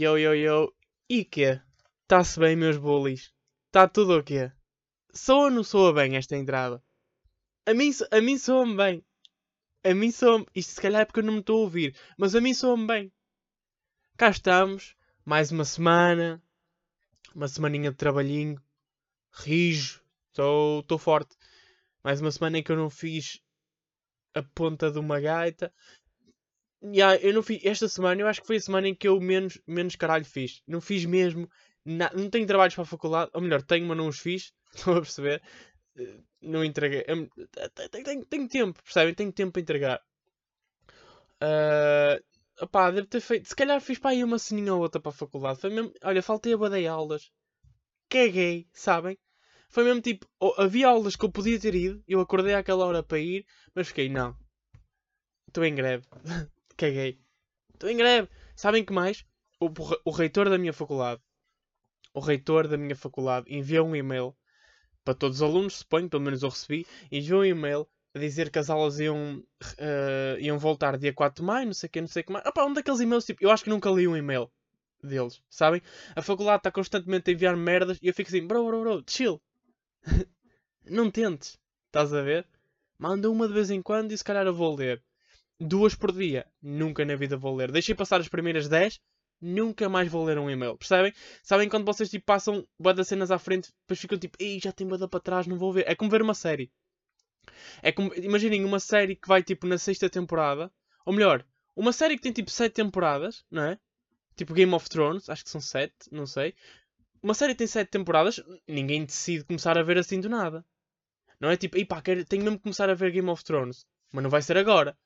Yo, yo, yo. E quê? Tá-se bem, meus bullies? Tá tudo o quê? Soa ou não soa bem esta entrada? A mim, a mim soa-me bem. A mim soa-me... Isto se calhar é porque eu não me estou a ouvir. Mas a mim soa-me bem. Cá estamos. Mais uma semana. Uma semaninha de trabalhinho. Rijo. Estou forte. Mais uma semana em que eu não fiz a ponta de uma gaita. Yeah, eu não fiz. Esta semana eu acho que foi a semana em que eu menos, menos caralho fiz. Não fiz mesmo. na- Não tenho trabalhos para a faculdade. Ou melhor, tenho, mas não os fiz. Estão a perceber? Eh, Não entreguei. Eu- te- te- Tenho, tenho tempo, percebem? Tenho tempo para entregar. Ah, opá, deve ter feito. Se calhar fiz para aí uma ceninha ou outra para a faculdade. Foi mesmo. Olha, faltei a badei aulas. Caguei, sabem? Foi mesmo tipo. havia aulas que eu podia ter ido. Eu acordei àquela hora para ir. Mas fiquei, não. Estou em greve. Caguei. Estou em greve. Sabem que mais? O, o, reitor da minha faculdade. O reitor da minha faculdade enviou um e-mail para todos os alunos, suponho, pelo menos eu recebi. Enviou um e-mail a dizer que as aulas iam, eh, iam voltar dia 4 de maio, não sei o que, não sei o que mais. Opa, um daqueles e-mails, tipo, eu acho que nunca li um e-mail deles, sabem? A faculdade está constantemente a enviar merdas e eu fico assim, bro, bro, bro, chill. não tentes, estás a ver? Manda uma de vez em quando e se calhar eu vou ler. Duas por dia, nunca na vida vou ler. Deixei passar as primeiras 10, nunca mais vou ler um e-mail, percebem? Sabem quando vocês tipo, passam das cenas à frente, depois ficam tipo, ei, já tem bué para trás, não vou ver. É como ver uma série. É como, imaginem uma série que vai tipo na sexta temporada, ou melhor, uma série que tem tipo sete temporadas, não é? Tipo Game of Thrones, acho que são sete, não sei. Uma série tem sete temporadas, ninguém decide começar a ver assim do nada. Não é tipo, ei pá, quero, tenho mesmo que começar a ver Game of Thrones. Mas não vai ser agora.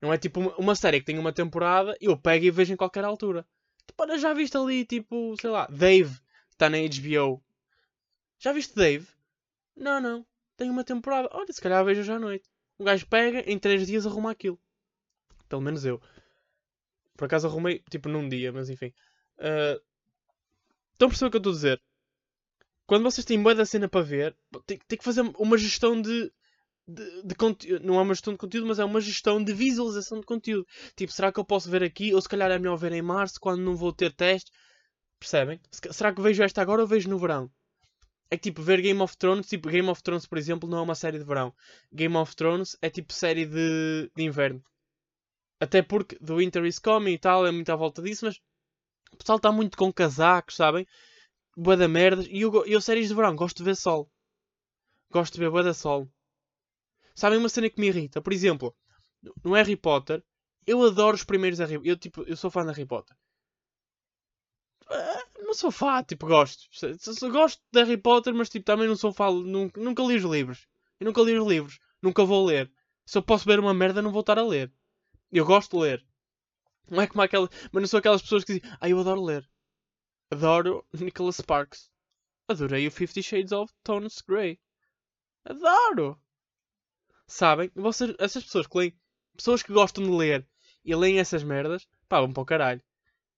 Não é tipo uma, série que tem uma temporada e eu pego e vejo em qualquer altura. Tipo, já viste ali, tipo, sei lá, Dave, está na HBO. Já viste Dave? Não, não. Tem uma temporada. Olha, se calhar vejo hoje à noite. Um gajo pega, em 3 dias arruma aquilo. Pelo menos eu. Por acaso arrumei, tipo, num dia, mas enfim. Ah, Estão a perceber o que eu estou a dizer? Quando vocês têm boa da cena para ver, tem, tem que fazer uma gestão de, de, de conteúdo. Não é uma gestão de conteúdo, mas é uma gestão de visualização de conteúdo. Tipo, será que eu posso ver aqui? Ou se calhar é melhor ver em março, quando não vou ter teste. Percebem? Será que vejo esta agora ou vejo no verão? É que tipo, ver Game of Thrones, tipo, Game of Thrones, por exemplo, não é uma série de verão. Game of Thrones é tipo série de, de inverno. Até porque The Winter is Coming e tal, é muito à volta disso, mas o pessoal está muito com casacos, sabem? Boa da merda. E eu, eu, séries de verão, gosto de ver sol. Gosto de ver boa da sol. Sabem uma cena que me irrita? Por exemplo, no Harry Potter, eu adoro os primeiros Harry Eu, tipo, eu sou fã de Harry Potter. Ah, Não sou fã, tipo, gosto. Gosto de Harry Potter, mas tipo, também não sou fã. Nunca, nunca li os livros. Eu nunca li os livros. Nunca vou ler. Se eu posso ver uma merda, não vou estar a ler. Eu gosto de ler. Não é como aquela. Mas não sou aquelas pessoas que dizem, ah, eu adoro ler. Adoro Nicholas Sparks. Adorei o Fifty Shades of Tones Grey. Adoro! Sabem? Vocês, essas pessoas que leem. Pessoas que gostam de ler e leem essas merdas, pá, vão para o caralho.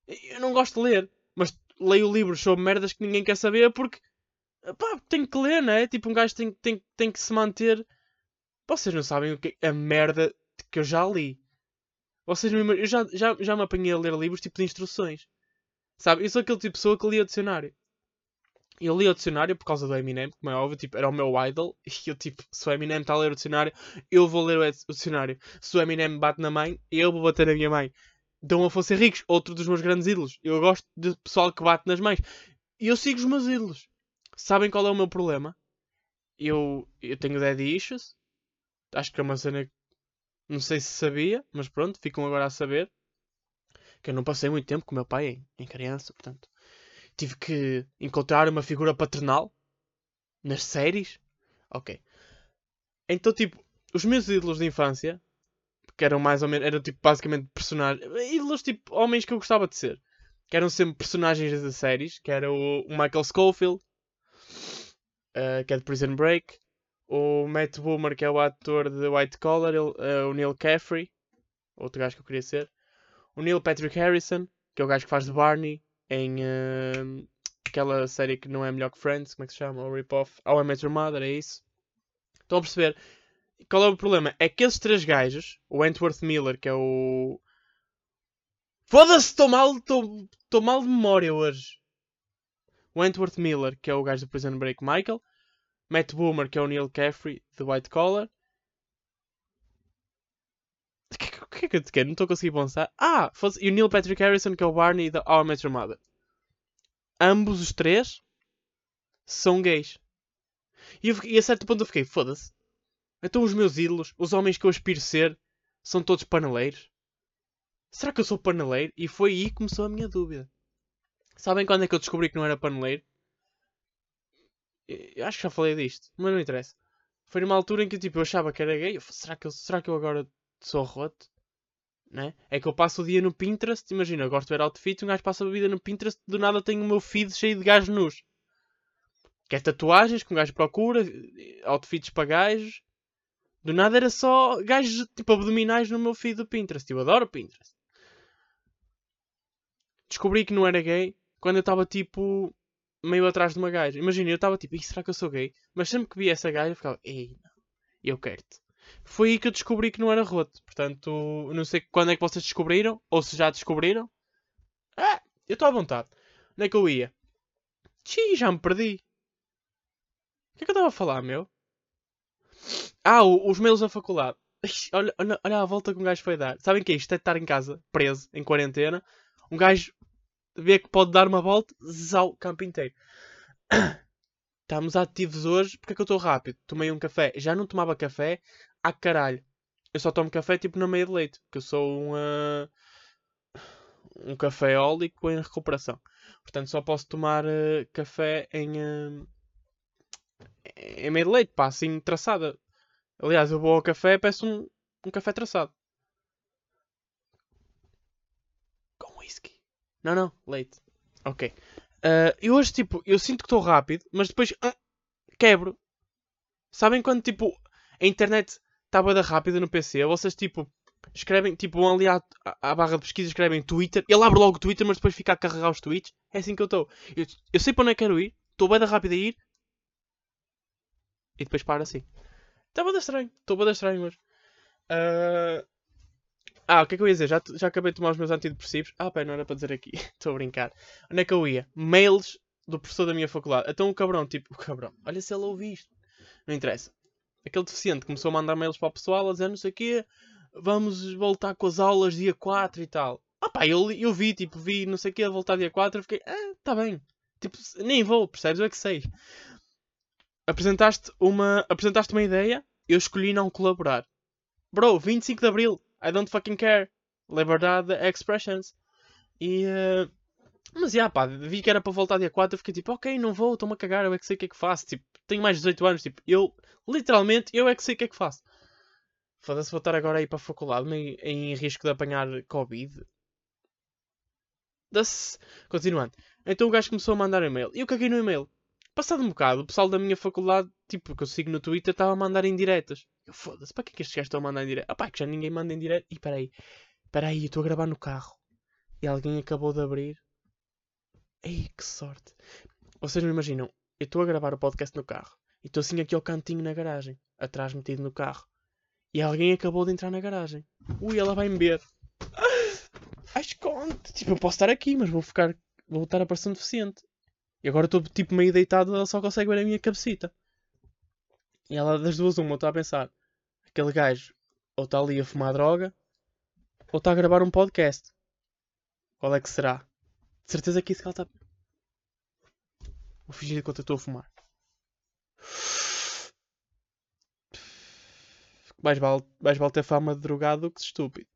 Eu não gosto de ler, mas leio livros sobre merdas que ninguém quer saber porque. Pá, tenho que ler, não é? Tipo, um gajo tem, tem, tem que se manter. Vocês não sabem o que a merda que eu já li. Vocês Eu já, já, já me apanhei a ler livros tipo de instruções. Sabe? Eu sou aquele tipo de pessoa que lia dicionário. Eu li o dicionário por causa do Eminem, como é óbvio, tipo, era o meu idol. E eu, tipo, se o Eminem está a ler o dicionário, eu vou ler o, dicionário. Se o Eminem bate na mãe, eu vou bater na minha mãe. Dom Afonso Henriques, outro dos meus grandes ídolos. Eu gosto de pessoal que bate nas mães. E eu sigo os meus ídolos. Sabem qual é o meu problema? Eu, eu tenho daddy issues. Acho que é uma cena que não sei se sabia, mas pronto, ficam agora a saber. Que eu não passei muito tempo com o meu pai em, em criança, portanto. Tive que encontrar uma figura paternal nas séries. Ok. Então, tipo, os meus ídolos de infância, que eram mais ou menos, eram tipo basicamente personagens, ídolos tipo homens que eu gostava de ser, que eram sempre personagens de séries, que era o, Michael Schofield, eh, que é de Prison Break, o Matt Boomer, que é o ator de White Collar, ele- eh, o Neil Caffrey, outro gajo que eu queria ser, o Neil Patrick Harrison, que é o gajo que faz de Barney em eh, aquela série que não é melhor que Friends, como é que se chama? O Rip-Off, How I Met Mother, é isso. Estão a perceber? Qual é o problema? É que esses três gajos, o Wentworth Miller, que é o Foda-se, estou mal, mal de memória hoje. Wentworth Miller, que é o gajo do Prison Break Michael. Matt Boomer, que é o Neil Caffrey, de White Collar. O que, é que eu te quero? Não estou a conseguir pensar. Ah, fosse... e o Neil Patrick Harrison, que é o Barney da Our Met Your Mother. Ambos os três são gays. E, eu, e a certo ponto eu fiquei, foda-se. Então os meus ídolos, os homens que eu aspiro ser, são todos paneleiros? Será que eu sou paneleiro? E foi aí que começou a minha dúvida. Sabem quando é que eu descobri que não era paneleiro? Eu acho que já falei disto, mas não interessa. Foi numa altura em que tipo, eu achava que era gay. Eu será, que eu, será que eu agora sou roto? Né? É que eu passo o dia no Pinterest. Imagina, eu gosto de ver outfits. Um gajo passa a vida no Pinterest. Do nada tenho o meu feed cheio de gajos nus. Que é tatuagens que um gajo procura. Outfits para gajos. Do nada era só gajos tipo abdominais no meu feed do Pinterest. Eu adoro Pinterest. Descobri que não era gay quando eu estava tipo meio atrás de uma gaja. Imagina, eu estava tipo, será que eu sou gay? Mas sempre que via essa gaja eu ficava, ei, eu quero-te. Foi aí que eu descobri que não era roto. Portanto, não sei quando é que vocês descobriram, ou se já descobriram. Ah, eu estou à vontade. Onde é que eu ia? Xiii, já me perdi. O que é que eu estava a falar, meu? Ah, o, os mails da faculdade. Olha, olha, olha a volta que um gajo foi dar. Sabem que é isto? É estar em casa, preso, em quarentena. Um gajo vê que pode dar uma volta, zau, campo inteiro. Estamos ativos hoje, porque é que eu estou rápido? Tomei um café. Já não tomava café há caralho. Eu só tomo café tipo na meia de leite, porque eu sou um, uh, um cafeólico em recuperação. Portanto, só posso tomar uh, café em, uh, em meia de leite, pá, assim traçada. Aliás, eu vou ao café e peço um, um café traçado. Com whisky. Não, não, leite. Ok. Uh, e hoje, tipo, eu sinto que estou rápido, mas depois uh, quebro. Sabem quando, tipo, a internet está bada rápida no PC? Vocês, tipo, escrevem, tipo, vão ali à, à, barra de pesquisa, escrevem Twitter, ele abre logo o Twitter, mas depois fica a carregar os tweets. É assim que eu estou. Eu, eu, sei para onde é que quero ir, estou bada rápido a ir, e depois para assim. Está bada estranho, estou bada estranho hoje. Uh, ah, o que é que eu ia dizer? Já, já acabei de tomar os meus antidepressivos. Ah, pá, não era para dizer aqui. Estou a brincar. Onde é que eu ia? Mails do professor da minha faculdade. Então o cabrão, tipo, o cabrão, olha se ele ouve isto. Não interessa. Aquele deficiente começou a mandar mails para o pessoal a dizer não sei o quê. Vamos voltar com as aulas dia 4 e tal. Ah pá, eu, eu vi, tipo, vi não sei o quê voltar dia 4 e fiquei, ah, tá bem. Tipo, nem vou, percebes? Eu é que sei. Apresentaste uma, apresentaste uma ideia, eu escolhi não colaborar. Bro, 25 de Abril, I don't fucking care. Liberdade expressions. E. Uh... Mas, já, pá, vi que era para voltar dia 4. Eu fiquei tipo, ok, não vou, estou-me a cagar, eu é que sei o que é que faço. Tipo, tenho mais de 18 anos, tipo, eu, literalmente, eu é que sei o que é que faço. Foda-se, vou estar agora aí para a faculdade em, em risco de apanhar Covid. Das... Continuando. Então o gajo começou a mandar e-mail. E eu caguei no e-mail. Passado um bocado, o pessoal da minha faculdade, tipo, que eu sigo no Twitter, estava a mandar em diretas. Eu foda-se, para que é que estes gajos estão a mandar em direto? Ah pá, que já ninguém manda em direto. E peraí, peraí, eu estou a gravar no carro. E alguém acabou de abrir. Ei, que sorte. Vocês não imaginam, eu estou a gravar o podcast no carro. E estou assim aqui ao cantinho na garagem, atrás metido no carro. E alguém acabou de entrar na garagem. Ui, ela vai me ver. Ai, esconde. Tipo, eu posso estar aqui, mas vou ficar. Vou estar a parecer um deficiente. E agora estou tipo meio deitado, ela só consegue ver a minha cabecita. E ela das duas uma, está a pensar. Aquele gajo ou está ali a fumar droga ou está a gravar um podcast. Qual é que será? De certeza que isso que ela está. Vou fingir que eu estou a fumar. Mais vale, mais vale ter fama de drogado do que de estúpido.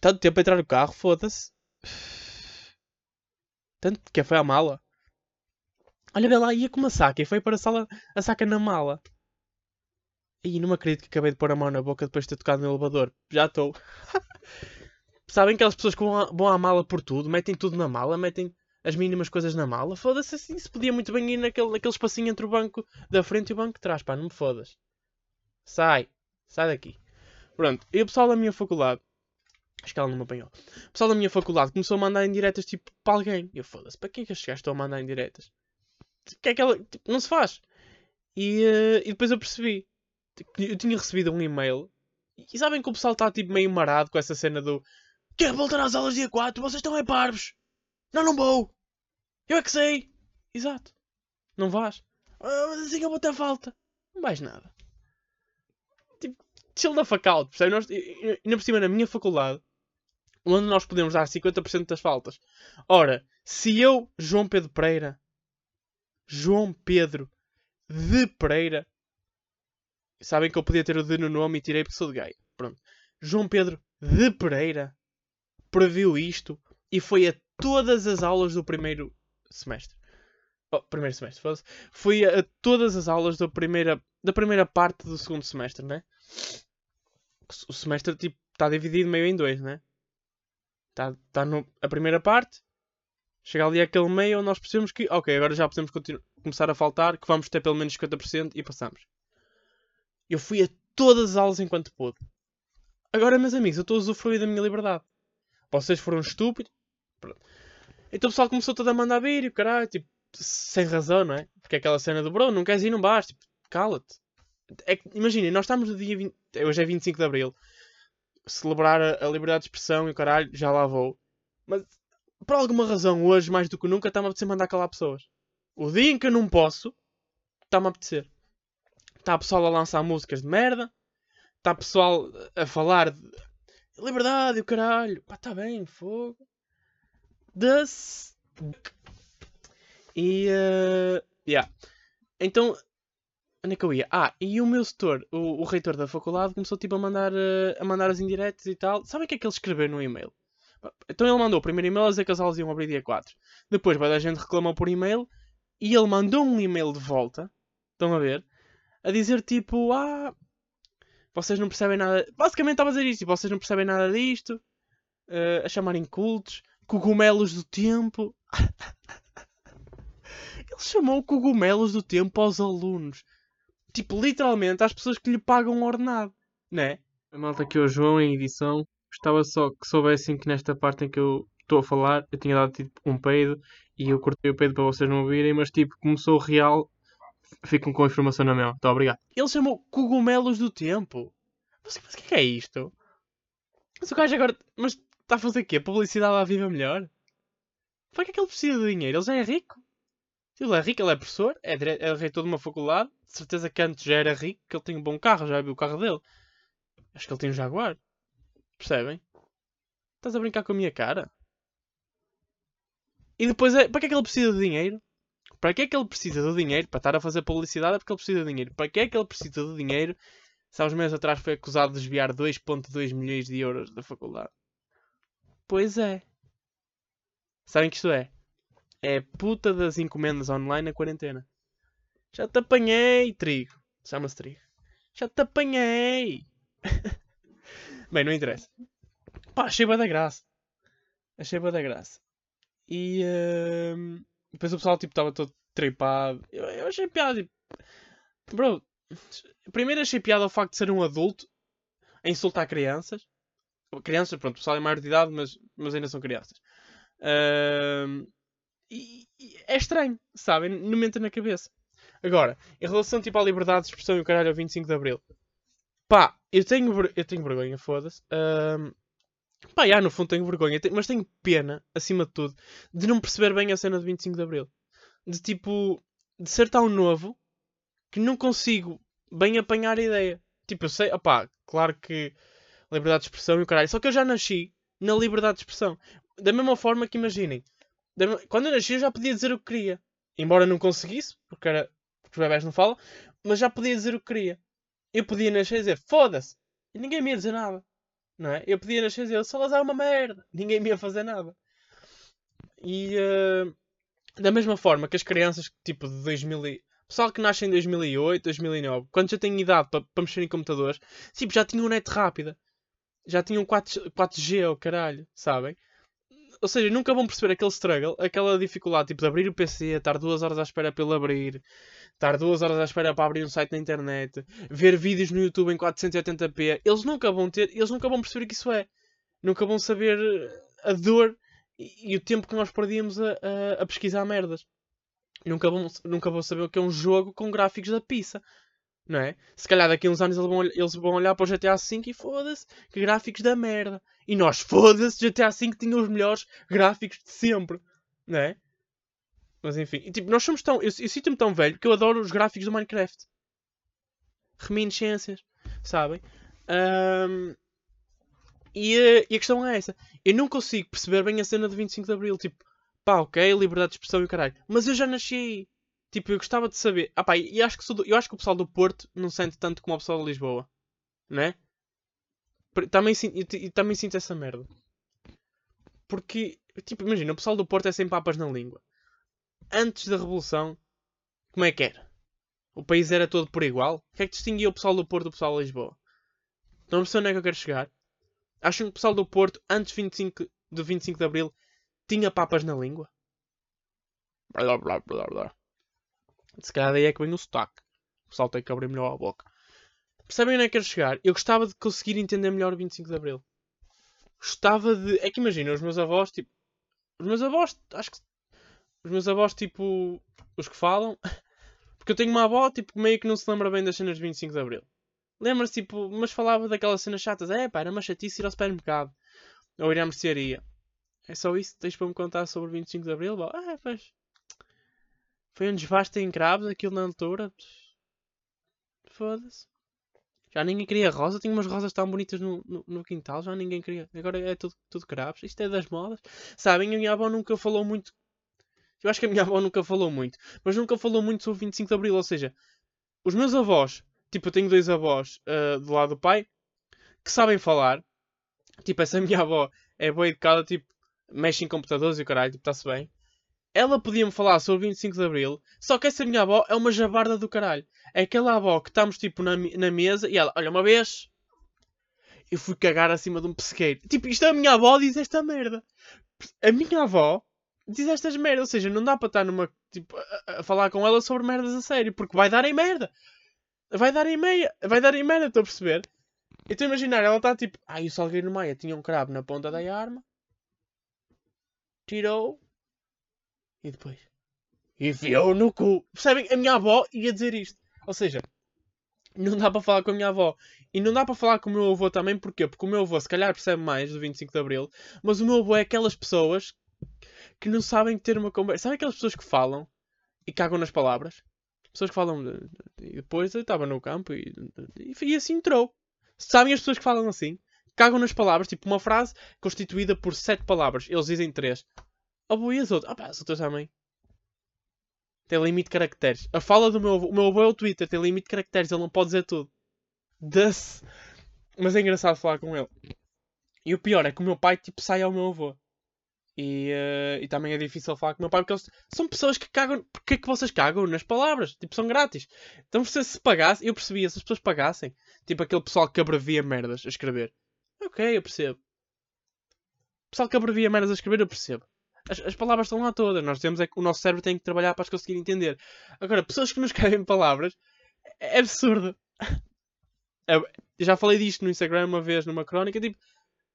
Tanto tempo a entrar no carro, foda-se. Tanto que foi a mala. Olha, vê lá, ia com uma saca e foi para a sala a saca na mala. E não me acredito que acabei de pôr a mão na boca depois de ter tocado no elevador. Já estou. Sabem aquelas pessoas que vão à mala por tudo, metem tudo na mala, metem as mínimas coisas na mala. Foda-se assim, se podia muito bem ir naquele, naquele espacinho entre o banco da frente e o banco de trás, pá, não me fodas. Sai, sai daqui. Pronto, e o pessoal da minha faculdade Acho que ela não me apanhou. O pessoal da minha faculdade começou a mandar indiretas tipo para alguém. E eu foda-se, para que é que estes gajos estão a mandar indiretas? Tipo, que é que ela. Tipo, não se faz. E, uh, e depois eu percebi. Eu tinha recebido um e-mail E sabem que o pessoal está tipo meio marado com essa cena do Quer voltar às aulas dia 4? Vocês estão é parvos! Não, não vou! Eu é que sei! Exato. Não vais? Ah, mas assim eu vou ter falta. Não vais nada. Tipo, chill da faculdade, percebe? Nós, ainda por cima, na minha faculdade, onde nós podemos dar 50% das faltas. Ora, se eu, João Pedro Pereira, João Pedro de Pereira, sabem que eu podia ter o de no nome e tirei porque sou de gay. Pronto. João Pedro de Pereira previu isto e foi a todas as aulas do primeiro semestre. Oh, primeiro semestre, fosse. Fui a todas as aulas da primeira, da primeira parte do segundo semestre, né? O semestre tipo está dividido meio em dois, né? Está tá no, a primeira parte, chega ali aquele meio nós percebemos que, ok, agora já podemos começar a faltar, que vamos ter pelo menos 50% e passamos. Eu fui a todas as aulas enquanto pude. Agora, meus amigos, eu estou a usufruir da minha liberdade. Vocês foram estúpidos. Pronto. Então o pessoal começou todo a mandar vir e o caralho, tipo, sem razão, não é? Porque é aquela cena do bro, não queres ir, não vais, tipo, cala-te. É imaginem, nós estamos no dia 20, hoje é 25 de Abril, celebrar a, a, liberdade de expressão e o caralho, já lá vou. Mas, por alguma razão, hoje, mais do que nunca, está-me a apetecer mandar calar pessoas. O dia em que eu não posso, está-me a apetecer. Está pessoal a lançar músicas de merda, está pessoal a falar de liberdade o caralho. Pá, está bem, fogo. Das. E. Uh, yeah. Então. Onde é que eu ia? Ah, e o meu setor, o, o reitor da faculdade, começou tipo a mandar, uh, a mandar as indiretas e tal. Sabem o que é que ele escreveu no e-mail? Então ele mandou o primeiro e-mail a dizer que as aulas iam abrir dia 4. Depois vai da gente reclamou por e-mail e ele mandou um e-mail de volta. Estão a ver? A dizer tipo, ah, vocês não percebem nada. Basicamente estava a dizer isto, tipo, vocês não percebem nada disto. Uh, a chamarem cultos, cogumelos do tempo. Ele chamou cogumelos do tempo aos alunos. Tipo, literalmente às pessoas que lhe pagam um ordenado. Né? A malta aqui, o João, em edição, gostava só que soubessem que nesta parte em que eu estou a falar, eu tinha dado tipo um peido e eu cortei o peido para vocês não ouvirem, mas tipo, começou real, ficam com a informação na mão. Então, obrigado. Ele chamou cogumelos do tempo. Mas, mas o que é, isto? Mas o gajo agora. Mas está a fazer quê? Publicidade à viva melhor? Para que é que ele precisa de dinheiro? Ele já é rico? Ele é rico, ele é professor, é, é reitor de uma faculdade. De certeza que antes já era rico, que ele tem um bom carro, já viu o carro dele. Acho que ele tem um Jaguar. Percebem? Estás a brincar com a minha cara? E depois é. Para que é que ele precisa de dinheiro? Para que é que ele precisa do dinheiro? Para estar a fazer publicidade é porque ele precisa de dinheiro. Para que é que ele precisa do dinheiro? Se há uns meses atrás foi acusado de desviar 2.2 milhões de euros da faculdade. Pois é. Sabem que isto é? É puta das encomendas online na quarentena. Já te apanhei, trigo. Chama-se trigo. Já te apanhei. Bem, não interessa. Pá, achei da graça. Achei da graça. E uh, depois o pessoal tipo estava todo tripado. Eu, eu achei piada. Tipo, bro, primeiro achei piada o facto de ser um adulto a insultar crianças. Crianças, pronto, o pessoal é maior de idade, mas, mas ainda são crianças. Uh, e, e, é estranho, sabem? Não me entra na cabeça. Agora, em relação tipo, à liberdade de expressão e o caralho ao 25 de Abril. Pá, eu tenho, eu tenho vergonha, foda-se. Uh, pá, já, no fundo tenho vergonha. Mas tenho pena, acima de tudo, de não perceber bem a cena do 25 de Abril. De tipo, de ser tão novo que não consigo bem apanhar a ideia. Tipo, eu sei, opá, claro que liberdade de expressão e o caralho. Só que eu já nasci na liberdade de expressão. Da mesma forma que imaginem, quando eu nasci eu já podia dizer o que queria. Embora não conseguisse, porque, era, porque os bebés não falam, mas já podia dizer o que queria. Eu podia nascer e dizer foda-se. E ninguém me ia dizer nada. Não é? Eu podia nascer e dizer Salazar é uma merda. Ninguém me ia fazer nada. E uh, da mesma forma que as crianças tipo de 2000 e... Pessoal que nasce em 2008, 2009, quando já têm idade para, mexer em computadores, tipo, já tinham net rápida. Já tinham 4, 4G, oh caralho, sabem? Ou seja, nunca vão perceber aquele struggle, aquela dificuldade, tipo, de abrir o PC, estar duas horas à espera pelo abrir, estar duas horas à espera para abrir um site na internet, ver vídeos no YouTube em 480p. Eles nunca vão ter, eles nunca vão perceber o que isso é. Nunca vão saber a dor e, e o tempo que nós perdíamos a, a, a pesquisar merdas nunca vão, nunca vão saber o que é um jogo com gráficos da pizza. Não é? Se calhar daqui a uns anos eles vão, eles vão olhar para o GTA V e foda-se, que gráficos da merda. E nós, foda-se, GTA V tinha os melhores gráficos de sempre. Não é? Mas enfim, e, tipo, nós somos tão. Eu, eu sinto-me tão velho que eu adoro os gráficos do Minecraft. Reminiscências, sabem? Um, e, a, e a questão é essa. Eu não consigo perceber bem a cena de 25 de Abril. Tipo, pá, ok, liberdade de expressão e o caralho. Mas eu já nasci Tipo, eu gostava de saber. Ah, pá, e acho que, do, eu acho que o pessoal do Porto não sente tanto como o pessoal de Lisboa. Né? Também, e, também sinto essa merda. Porque, tipo, imagina, o pessoal do Porto é sem papas na língua. Antes da Revolução, como é que era? O país era todo por igual? O que é que distinguia o pessoal do Porto do pessoal de Lisboa? Não percebem onde é que eu quero chegar? Acham que o pessoal do Porto, antes 25, do 25 de Abril, tinha papas na língua? Blá blá blá blá. Se calhar daí é que vem o sotaque. O pessoal tem que abrir melhor a boca. Percebem onde é que quero chegar? Eu gostava de conseguir entender melhor o 25 de Abril. Gostava de. É que imagina, os meus avós, tipo. Os meus avós, acho que. Os meus avós, tipo. Os que falam. Porque eu tenho uma avó, tipo, meio que não se lembra bem das cenas de 25 de Abril. Lembra-se, tipo, mas falava daquelas cenas chatas. É, pá, era uma chatice ir ao supermercado. Ou ir à mercearia. É só isso? Tens para me contar sobre o 25 de Abril? Ah, pois. Foi um desvaste em cravos aquilo na altura. Foda-se. Já ninguém queria rosa. Tinha umas rosas tão bonitas no, no, no, quintal. Já ninguém queria. Agora é tudo, tudo cravos. Isto é das modas. Sabem, a minha avó nunca falou muito. Eu acho que a minha avó nunca falou muito. Mas nunca falou muito sobre 25 de Abril. Ou seja, os meus avós. Tipo, eu tenho dois avós uh, do lado do pai. Que sabem falar. Tipo, essa minha avó é boa educada. Tipo, mexe em computadores e o caralho. Tipo, está-se bem ela podia-me falar sobre o 25 de Abril, só que essa minha avó é uma jabarda do caralho. É aquela avó que estamos tipo na, na mesa e ela, olha, uma vez eu fui cagar acima de um pesqueiro. Tipo, isto é a minha avó diz esta merda. A minha avó diz estas merdas, ou seja, não dá para estar numa, tipo, a, a, falar com ela sobre merdas a sério, porque vai dar em merda. Vai dar em meia, vai dar em merda, estou a perceber? Então imaginar, ela está tipo, ai, ah, o Salgueiro Maia tinha um cravo na ponta da arma, tirou, e depois? Enfiou no cu. Percebem? A minha avó ia dizer isto. Ou seja, não dá para falar com a minha avó. E não dá para falar com o meu avô também. Porquê? Porque o meu avô se calhar percebe mais do 25 de Abril. Mas o meu avô é aquelas pessoas que não sabem ter uma conversa. Sabe aquelas pessoas que falam e cagam nas palavras? Pessoas que falam. E depois eu estava no campo e, e assim entrou. Sabem as pessoas que falam assim? Cagam nas palavras, tipo uma frase constituída por sete palavras. Eles dizem três. Oh, e as outras? Ah, pá, as outras também. Tem limite de caracteres. A fala do meu avô. O meu avô é o Twitter, tem limite de caracteres, ele não pode dizer tudo. Das. Mas é engraçado falar com ele. E o pior é que o meu pai, tipo, sai ao meu avô. E, uh, e também é difícil falar com o meu pai porque eles são pessoas que cagam. Porquê é que vocês cagam nas palavras? Tipo, são grátis. Então, se se pagasse, eu percebia, se as pessoas pagassem, tipo aquele pessoal que abrevia merdas a escrever. Ok, eu percebo. Pessoal que abrevia merdas a escrever, eu percebo. As, as, palavras estão lá todas. Nós temos é que o nosso cérebro tem que trabalhar para as conseguir entender. Agora, pessoas que nos escrevem palavras é absurdo. Eu já falei disto no Instagram uma vez numa crónica. Tipo,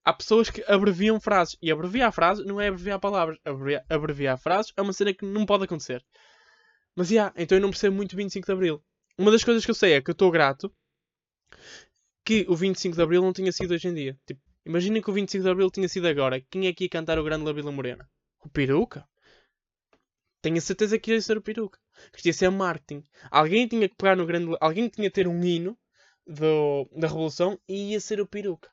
há pessoas que abreviam frases. E abreviar a frase não é abreviar palavras. Abreviar, abreviar frases é uma cena que não pode acontecer. Mas, já, yeah, então eu não percebo muito 25 de Abril. Uma das coisas que eu sei é que eu estou grato que o 25 de Abril não tinha sido hoje em dia. Tipo, imaginem que o 25 de Abril tinha sido agora. Quem é que ia cantar o grande La Vila Morena? O peruca? Tenho a certeza que ia ser o peruca. Que ia ser marketing. Alguém tinha que pegar no grande. Alguém tinha que ter um hino do, da Revolução e ia ser o peruca.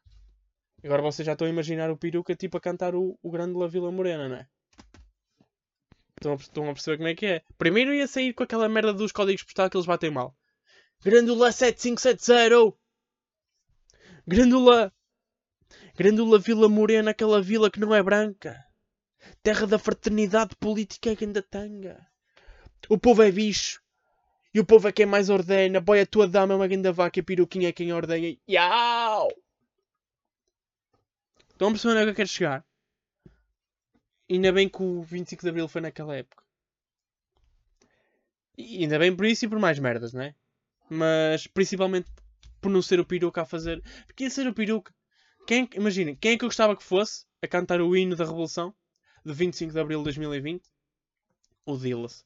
Agora vocês já estão a imaginar o peruca tipo a cantar o, o grande La Vila Morena, não é? Estão a, estão a perceber como é que é? Primeiro ia sair com aquela merda dos códigos postais que eles batem mal. Grandula 7570! Grandula! Grandula Vila Morena, aquela vila que não é branca terra da fraternidade política que ainda tanga. O povo é bicho. E o povo é quem mais ordena. Boy, a tua dama é uma grande vaca e a peruquinha é quem ordena. Iau! Estão a perceber onde é que eu quero chegar? Ainda bem que o 25 de Abril foi naquela época. E ainda bem por isso e por mais merdas, não é? Mas principalmente por não ser o peruca a fazer. Porque ia ser o peruca. Quem, imaginem, quem é que eu gostava que fosse a cantar o hino da Revolução? De 25 de Abril de 2020? O Dillas.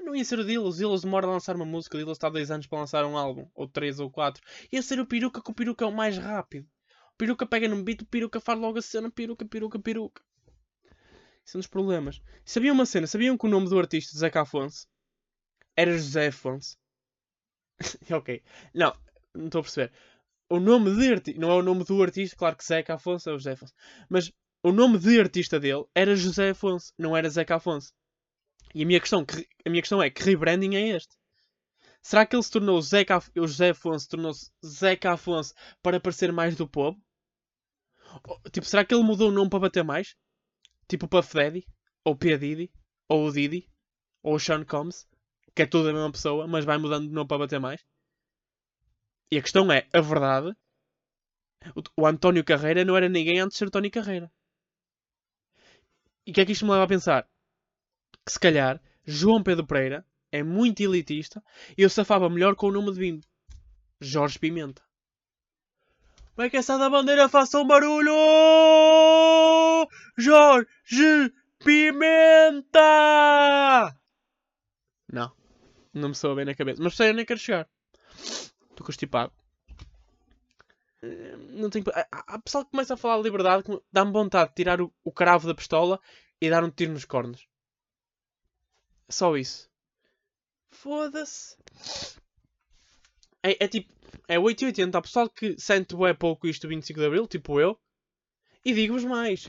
não ia ser o Dillas. O Dillas demora a lançar uma música. O Dillas está há 2 anos para lançar um álbum. Ou 3 ou 4. Ia ser o Peruca, que o Peruca é o mais rápido. O Peruca pega num beat, o Peruca faz logo a cena. Peruca, Peruca, Peruca. Isso é um dos problemas. Sabiam uma cena? Sabiam que o nome do artista, Zeca Afonso, era José Afonso? ok. Não, não estou a perceber. O nome de artista, não é o nome do artista, claro que Zeca Afonso é o José Afonso. Mas o nome de artista dele era José Afonso, não era Zeca Afonso. E a minha questão, a minha questão é, que rebranding é este? Será que ele se tornou Zeca, o José Afonso tornou-se Zeca Afonso para parecer mais do povo? Tipo, será que ele mudou o nome para bater mais? Tipo Puff Daddy? Ou P. Diddy? Ou o Diddy? Ou o Sean Combs? Que é tudo a mesma pessoa, mas vai mudando de nome para bater mais? E a questão é, a verdade, o, o António Carreira não era ninguém antes de ser Tony Carreira. E o que é que isto me leva a pensar? Que se calhar João Pedro Pereira é muito elitista e eu safava melhor com o nome de bimbo. Jorge Pimenta. Como é que essa da bandeira faça um barulho? Jorge Pimenta! Não. Não me soa bem na cabeça. Mas sei, eu nem quero chegar. Estou constipado. Eh, não tenho... Há pessoal que começa a falar de liberdade, dá-me vontade de tirar o, o cravo da pistola e dar um tiro nos cornos. Só isso. Foda-se. É, é, tipo, é 880. Há pessoal que sente é pouco isto do 25 de Abril, tipo eu. E digo-vos mais.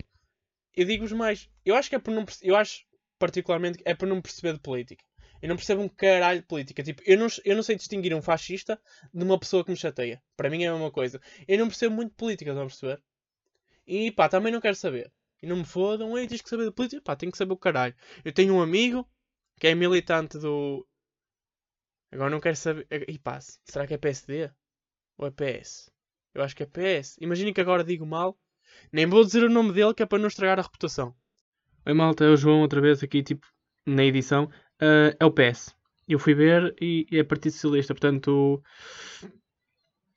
Eu digo-vos mais. Eu acho que é por não Eu acho, particularmente, é por não perceber de política. Eu não percebo um caralho de política. Tipo, eu não, eu não sei distinguir um fascista de uma pessoa que me chateia. Para mim é a mesma coisa. Eu não percebo muito de política, estão a perceber? E pá, também não quero saber. E não me fodam, ei, tens que saber de política. Pá, tenho que saber o caralho. Eu tenho um amigo que é militante do. Agora não quero saber. E pá, será que é PSD? Ou é PS? Eu acho que é PS. Imaginem que agora digo mal. Nem vou dizer o nome dele que é para não estragar a reputação. Oi malta, é o João outra vez aqui, tipo, na edição. Uh, é o PS. Eu fui ver e, e é Partido Socialista, portanto.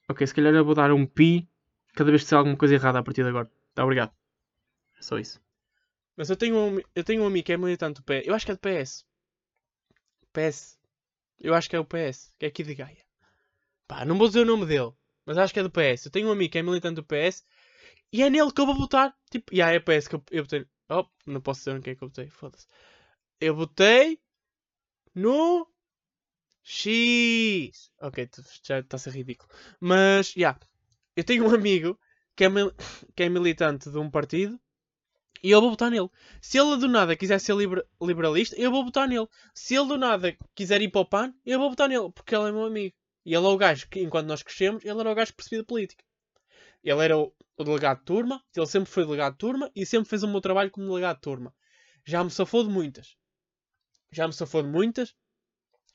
Ok, se calhar eu vou dar um pi cada vez que disser alguma coisa errada a partir de agora. Tá, obrigado. É só isso. Mas eu tenho um, eu tenho um amigo que é militante do PS. Eu acho que é do PS. PS. Eu acho que é o PS. Que é aqui de Gaia. Pá, não vou dizer o nome dele. Mas acho que é do PS. Eu tenho um amigo que é militante do PS. E é nele que eu vou votar. Tipo, e yeah, é PS que eu, eu botei. Oh, não posso dizer quem é que eu botei. Foda-se. Eu botei no X. Ok, já está a ser ridículo. Mas, já. Yeah, eu tenho um amigo que é, que é militante de um partido e eu vou votar nele. Se ele do nada quiser ser liber liberalista, eu vou votar nele. Se ele do nada quiser ir para o PAN, eu vou votar nele, porque ele é meu amigo. E ele é o gajo que, enquanto nós crescemos, ele era o gajo que percebia de política. Ele era o, o, delegado de turma, ele sempre foi delegado de turma e sempre fez o meu trabalho como delegado de turma. Já me safou de muitas. Já me safou de muitas.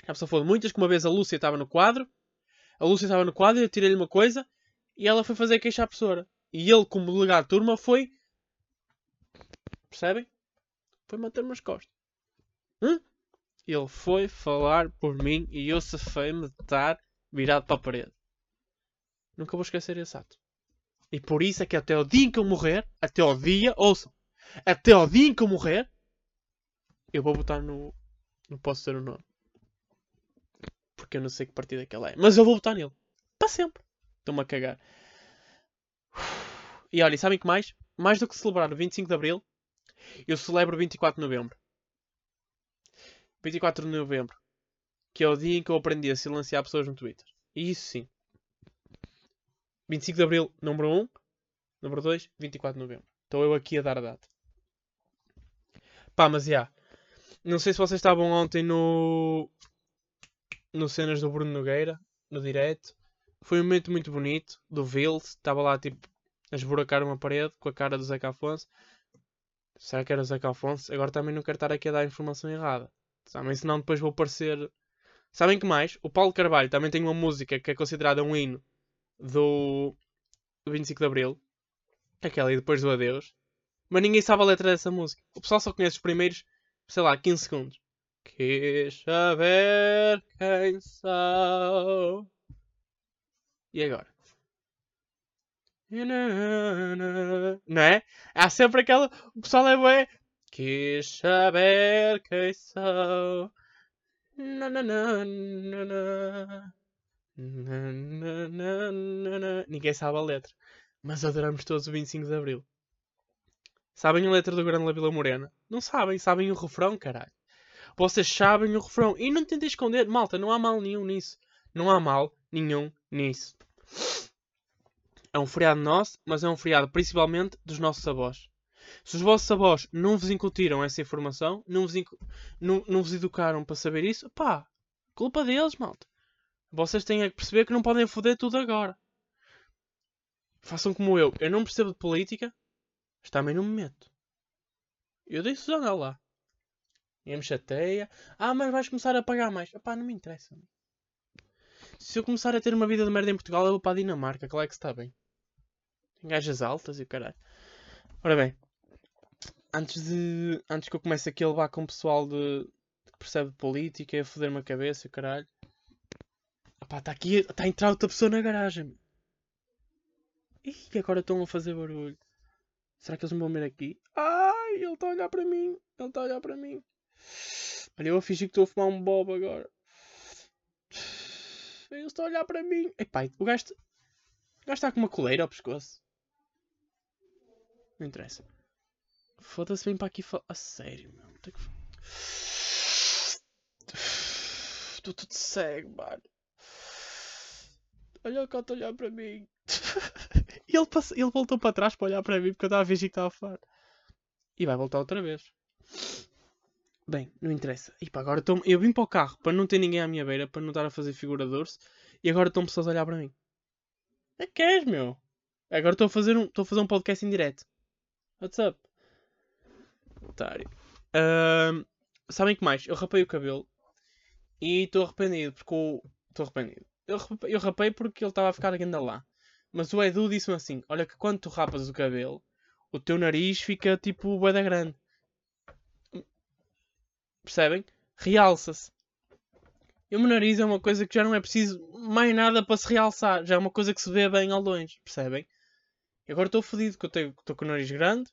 Já me safou de muitas, que uma vez a Lúcia estava no quadro. A Lúcia estava no quadro e eu tirei-lhe uma coisa e ela foi fazer queixa à professora. E ele, como delegado de turma, foi Percebem? Foi manter-me as costas. Hã? Ele foi falar por mim e eu safei-me de estar virado para a parede. Nunca vou esquecer esse ato. E por isso é que até o dia em que eu morrer, até o dia, ouçam, até o dia em que eu morrer, eu vou botar no. Não posso dizer o nome. Porque eu não sei que partido é que ele é. Mas eu vou votar nele. Para sempre. Estou-me a cagar. E olha, sabem que mais? Mais do que celebrar o 25 de Abril, eu celebro 24 de novembro. 24 de novembro. Que é o dia em que eu aprendi a silenciar pessoas no Twitter. E isso sim. 25 de abril, número 1. Número 2, 24 de novembro. Estou eu aqui a dar a data. Pá, mas já. Yeah. Não sei se vocês estavam ontem no. No cenas do Bruno Nogueira, no direto. Foi um momento muito bonito do Vils. Estava lá tipo a esburacar uma parede com a cara do Zeca Afonso. Será que era o Zeca Afonso? Agora também não quero estar aqui a dar informação errada. Também senão depois vou parecer. Sabem que mais? O Paulo Carvalho também tem uma música que é considerada um hino do 25 de Abril. Aquela e depois do Adeus. Mas ninguém sabe a letra dessa música. O pessoal só conhece os primeiros, sei lá, 15 segundos. Quis saber quem sou. E agora? Não é? Há sempre aquela. O pessoal é bué. Quis saber quem sou. Ninguém sabe a letra. Mas adoramos todos o 25 de Abril. Sabem a letra do Grande La Vila Morena? Não sabem, sabem o refrão, caralho. Vocês sabem o refrão. E não tentem esconder. Malta, não há mal nenhum nisso. Não há mal nenhum nisso. É um feriado nosso, mas é um feriado principalmente dos nossos avós. Se os vossos avós não vos incutiram essa informação, não vos, não, não vos educaram para saber isso, pá, culpa deles, malta. Vocês têm é que perceber que não podem foder tudo agora. Façam como eu. Eu não percebo de política, mas também não me meto. Eu dei Susana lá. E me chateia. Ah, mas vais começar a pagar mais. Pá, não me interessa. Se eu começar a ter uma vida de merda em Portugal, eu vou para a Dinamarca. Claro que está bem. Tem gajas altas e o caralho. Ora bem. Antes de. Antes que eu comece aqui a levar com o pessoal de. que percebe de política e a foder-me a cabeça e o caralho. Pá, está aqui. Está a entrar outra pessoa na garagem. Ih, agora estão a fazer barulho. Será que eles me vão ver aqui? Ai, ele está a olhar para mim. Ele está a olhar para mim. Olha, eu a fingir que estou a fumar um bob agora. Ele está a olhar para mim. Epá, o gajo, o está com uma coleira ao pescoço. Não interessa. Foda-se, vem para aqui falar. A sério, meu. Tem que... Estou tudo cego, mano. Olha o que está a olhar para mim. E ele, passa... ele voltou para trás para olhar para mim porque eu estava a fingir que estava a falar. E vai voltar outra vez. Bem, não interessa. E pá, agora tô... eu vim para o carro para não ter ninguém à minha beira, para não estar a fazer figura. E agora estão pessoas a olhar para mim. É que és, meu? Agora estou a fazer um, estou a fazer um podcast em direto. What's up? Otário. Ahm, sabem que mais? Eu rapei o cabelo e estou arrependido porque. Estou arrependido. Eu rapei porque ele estava a ficar ainda lá. Mas o Edu disse-me assim: Olha, que quando tu rapas o cabelo, o teu nariz fica tipo bué da grande. Percebem? Realça-se. E o meu nariz é uma coisa que já não é preciso mais nada para se realçar. Já é uma coisa que se vê bem ao longe. Percebem? E agora estou fodido, que eu estou com o nariz grande.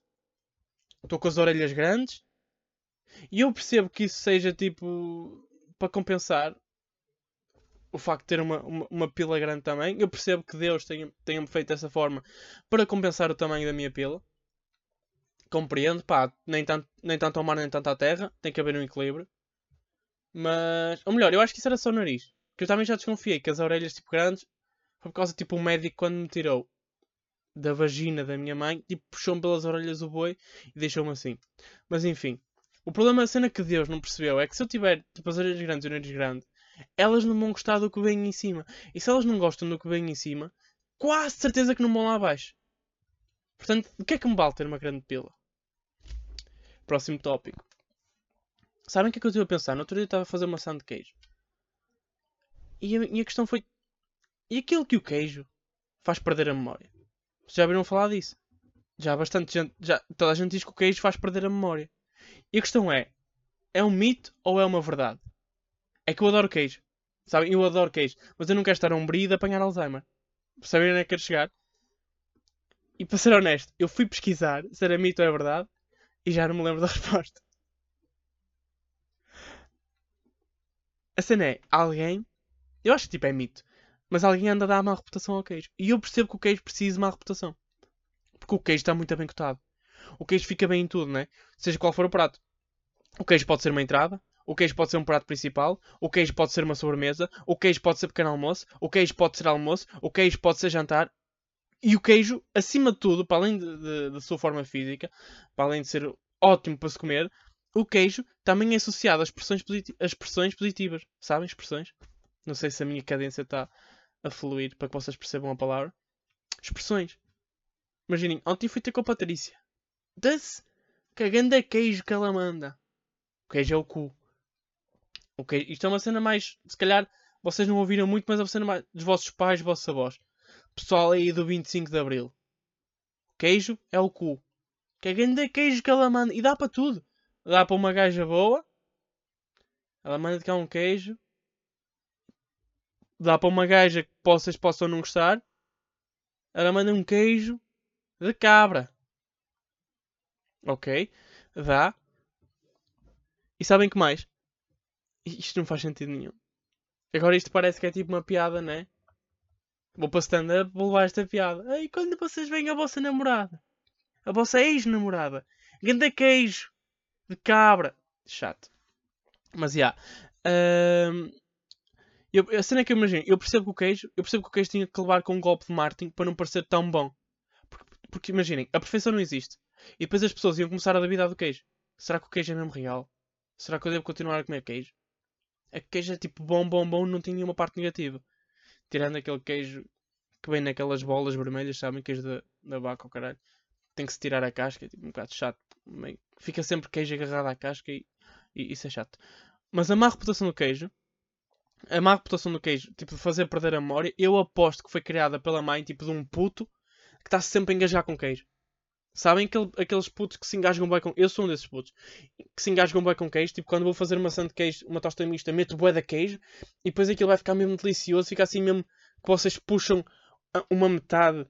Estou com as orelhas grandes. E eu percebo que isso seja tipo. para compensar o facto de ter uma, uma, uma pila grande também. Eu percebo que Deus tenha- tenha-me feito dessa forma para compensar o tamanho da minha pila. Compreendo, pá, nem tanto, nem tanto ao mar nem tanto à terra. Tem que haver um equilíbrio. Mas, ou melhor, eu acho que isso era só o nariz. Que eu também já desconfiei que as orelhas tipo grandes foi por causa tipo o médico quando me tirou da vagina da minha mãe, tipo puxou-me pelas orelhas o boi e deixou-me assim. Mas enfim, o problema, a cena que Deus não percebeu é que se eu tiver tipo as orelhas grandes e o nariz grande, elas não vão gostar do que vem em cima. E se elas não gostam do que vem em cima, quase certeza que não vão lá abaixo. Portanto, o que é que me vale ter uma grande pila? Próximo tópico. Sabem o que é que eu estive a pensar? No outro dia eu estava a fazer maçã de queijo. E a, e a questão foi: e aquilo que o queijo faz perder a memória? Vocês já viram falar disso? Já bastante gente. Já, toda a gente diz que o queijo faz perder a memória. E a questão é: é um mito ou é uma verdade? É que eu adoro queijo. Sabem? Eu adoro queijo. Mas eu não quero estar a um brie de apanhar Alzheimer. Sabem onde é que quero chegar? E para ser honesto, eu fui pesquisar se era mito ou é verdade e já não me lembro da resposta. A cena é, alguém, eu acho que tipo é mito, mas alguém anda a dar má reputação ao queijo. E eu percebo que o queijo precisa de má reputação. Porque o queijo está muito bem cotado. O queijo fica bem em tudo, né? Seja qual for o prato. O queijo pode ser uma entrada, o queijo pode ser um prato principal, o queijo pode ser uma sobremesa, o queijo pode ser pequeno almoço, o queijo pode ser almoço, o queijo pode ser jantar. E o queijo, acima de tudo, para além da sua forma física, para além de ser ótimo para se comer, o queijo também é associado positi- a expressões positivas. Sabem? Expressões. Não sei se a minha cadência está a fluir para que vocês percebam a palavra. Expressões. Imaginem, ontem fui ter com a Patrícia. Das cagando a queijo que ela manda. O queijo é o cu. O queijo, isto é uma cena mais. Se calhar vocês não ouviram muito, mas é uma cena mais dos vossos pais, dos vossos avós. Pessoal aí do 25 de Abril. Queijo é o cu. Cagando a queijo que ela manda. E dá para tudo. Dá para uma gaja boa. Ela manda cá um queijo. Dá para uma gaja que vocês possam não gostar. Ela manda um queijo de cabra. Ok. Dá. E sabem que mais? Isto não faz sentido nenhum. Agora isto parece que é tipo uma piada, né? Vou para stand-up, vou levar esta piada. Ei, quando vocês veem a vossa namorada? A vossa ex-namorada? Ganda queijo. De cabra. Chato. Mas, já. Yeah. Eu, a cena é que eu imagino, eu percebo que o queijo, eu percebo que o queijo tinha que levar com um golpe de marketing para não parecer tão bom. Porque, porque imaginem, a perfeição não existe. E depois as pessoas iam começar a duvidar do queijo. Será que o queijo é mesmo real? Será que eu devo continuar a comer queijo? Que queijo é tipo bom, bom, bom, não tem nenhuma parte negativa. Tirando aquele queijo que vem naquelas bolas vermelhas, sabem? Queijo da, da vaca, ou caralho. Tem que se tirar a casca, é tipo um bocado chato. Fica sempre queijo agarrado à casca e, e isso é chato. Mas a má reputação do queijo a má reputação do queijo, tipo, de fazer perder a memória, eu aposto que foi criada pela mãe, tipo, de um puto que está sempre a engajar com queijo. Sabem aquele, aqueles putos que se engajam bem com. Eu sou um desses putos. Que se engajam bem com queijo. Tipo, quando vou fazer uma sand de queijo, uma tosta mista, meto bué de queijo. E depois aquilo vai ficar mesmo delicioso. Fica assim mesmo que vocês puxam uma metade.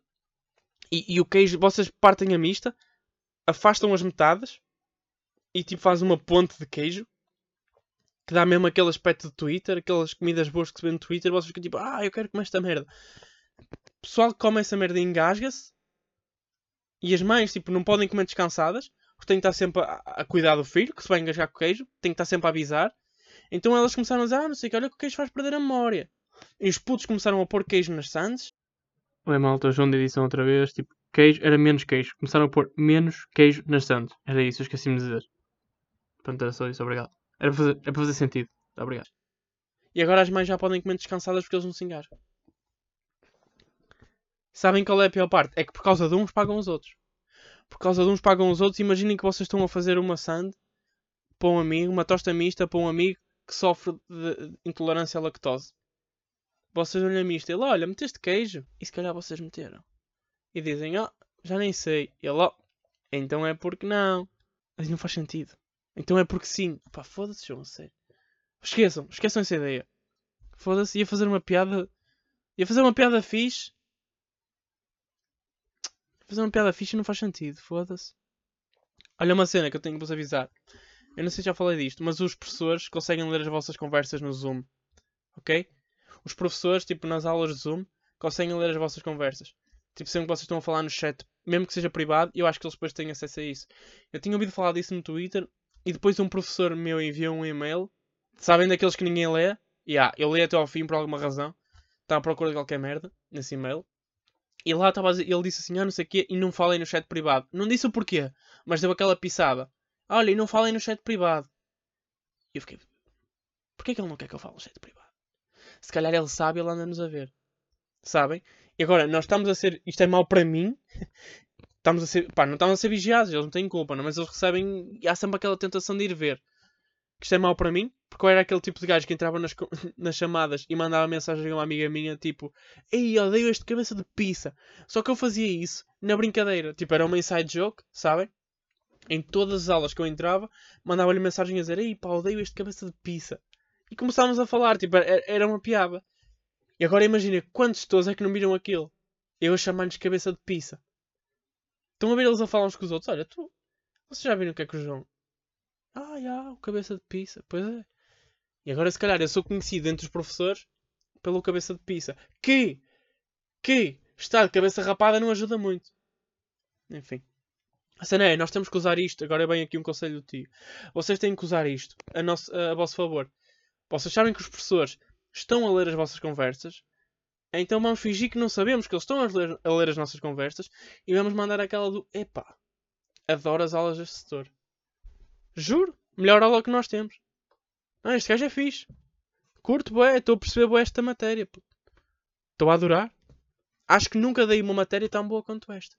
E, e o queijo, vocês partem a mista. Afastam as metades. E tipo, faz uma ponte de queijo que dá mesmo aquele aspecto de Twitter, aquelas comidas boas que se vê no Twitter, vocês ficam tipo, ah, eu quero comer esta merda. O pessoal que come essa merda engasga-se e as mães, tipo, não podem comer descansadas, porque têm que estar sempre a, a, cuidar do filho, que se vai engajar com o queijo, têm que estar sempre a avisar. Então elas começaram a dizer, ah, não sei o que, olha que o queijo faz perder a memória. E os putos começaram a pôr queijo nas sandes. Oi malta, João de edição outra vez, tipo, queijo era menos queijo. Começaram a pôr menos queijo nas sandes. Era isso, eu esqueci-me de dizer. Pronto, era só isso, obrigado. Era para fazer, para fazer sentido. Obrigado. E agora as mães já podem comer descansadas porque eles não se engajam. Sabem qual é a pior parte? É que por causa de uns pagam os outros. Por causa de uns pagam os outros. Imaginem que vocês estão a fazer uma sand para um amigo, uma tosta mista para um amigo que sofre de intolerância à lactose. Vocês olham a mista e ele, olha, meteste queijo? E se calhar vocês meteram. E dizem, ó, oh, já nem sei. E ele, ó, oh, então é porque não. Mas não faz sentido. Então é porque sim. Pá, foda-se, João, sério. Esqueçam, esqueçam essa ideia. Foda-se, ia fazer uma piada. Ia fazer uma piada fixe. Fazer uma piada fixe não faz sentido, foda-se. Olha uma cena que eu tenho que vos avisar. Eu não sei se já falei disto, mas os professores conseguem ler as vossas conversas no Zoom. Ok? Os professores, tipo nas aulas de Zoom, conseguem ler as vossas conversas. Tipo, sempre que vocês estão a falar no chat, mesmo que seja privado, eu acho que eles depois têm acesso a isso. Eu tinha ouvido falar disso no Twitter, e depois um professor meu enviou um e-mail. Sabem daqueles que ninguém lê? E yeah, eu li até ao fim por alguma razão. Estava à procura de qualquer merda nesse e-mail. E lá estava ele disse assim, ah, não sei o quê, e não falem no chat privado. Não disse o porquê, mas deu aquela pisada. Olha, e não falem no chat privado. E eu fiquei, porquê que ele não quer que eu fale no chat privado? Se calhar ele sabe ele anda-nos a ver. Sabem? E agora, nós estamos a ser, isto é mau para mim, estamos a ser, pá, não estamos a ser vigiados, eles não têm culpa, não, mas eles recebem e há sempre aquela tentação de ir ver. Que isto é mau para mim, porque eu era aquele tipo de gajo que entrava nas, nas chamadas e mandava mensagem a uma amiga minha, tipo, Ei, odeio este cabeça de pizza. Só que eu fazia isso na brincadeira, tipo, era uma inside joke, sabem? Em todas as aulas que eu entrava, mandava-lhe mensagem a dizer, Ei, pá, odeio este cabeça de pizza. E começámos a falar, tipo, era, era uma piada. E agora imagina quantos todos é que não viram aquilo? Eu a chamar-lhes cabeça de pizza. Estão a ver eles a falar uns com os outros. Olha, tu. Vocês já viram o que é que o João. Ah, já, o cabeça de pizza. Pois é. E agora, se calhar, eu sou conhecido entre os professores pelo cabeça de pizza. Que. Que. Estar de cabeça rapada não ajuda muito. Enfim. A cena é, nós temos que usar isto. Agora é bem aqui um conselho do tio. Vocês têm que usar isto a, nosso, a, a vosso favor. Vocês sabem que os professores estão a ler as vossas conversas então vamos fingir que não sabemos que eles estão a ler, a ler as nossas conversas e vamos mandar aquela do epá, adoro as aulas deste setor. Juro, melhor aula que nós temos. Ah, este gajo é fixe. Curto, estou a perceber bué esta matéria. Estou a adorar. Acho que nunca dei uma matéria tão boa quanto esta.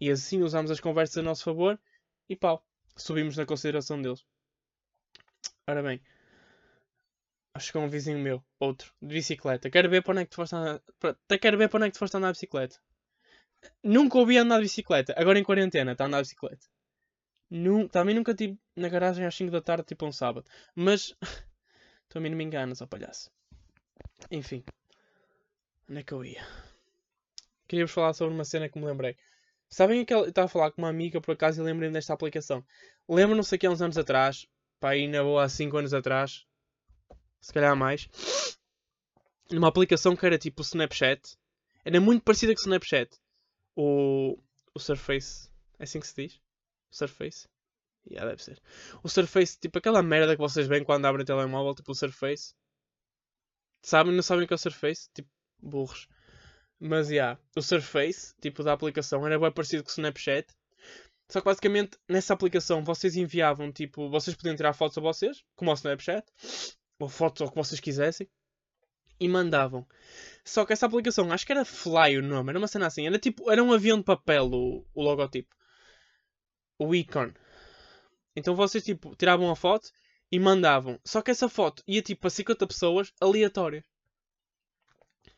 E assim usamos as conversas a nosso favor e pau, subimos na consideração deles. Ora bem, chegou um vizinho meu, outro, de bicicleta. Quero ver para onde é que tu foste andar. Quero ver para onde é que tu foste andar de bicicleta. Nunca ouvi andar de bicicleta. Agora em quarentena, está a andar de bicicleta. Num, também nunca tive na garagem às 5 da tarde, tipo um sábado. Mas. Também não me enganas, ó palhaço. Enfim. Onde é que eu ia? Queria-vos falar sobre uma cena que me lembrei. Sabem aquela. Eu estava a falar com uma amiga por acaso e lembrei-me desta aplicação. Lembram-se aqui há uns anos atrás, para aí na boa há 5 anos atrás, se calhar mais, numa aplicação que era tipo o Snapchat. Era muito parecida com o Snapchat. O, o Surface. É assim que se diz? Surface? Yeah, deve ser. O Surface, tipo aquela merda que vocês veem quando abrem o telemóvel, tipo o Surface. Sabem? Não sabem o que é o Surface? Tipo, burros. Mas, yeah, o Surface, tipo, da aplicação, era bem parecido com o Snapchat. Só que, basicamente, nessa aplicação, vocês enviavam, tipo, vocês podiam tirar fotos a vocês, como ao Snapchat, ou fotos ou o que vocês quisessem, e mandavam. Só que essa aplicação, acho que era Fly o nome, era uma cena assim, era tipo, era um avião de papel o, o logotipo. O ícone. Então vocês, tipo, tiravam a foto e mandavam. Só que essa foto ia, tipo, a 50 pessoas aleatórias.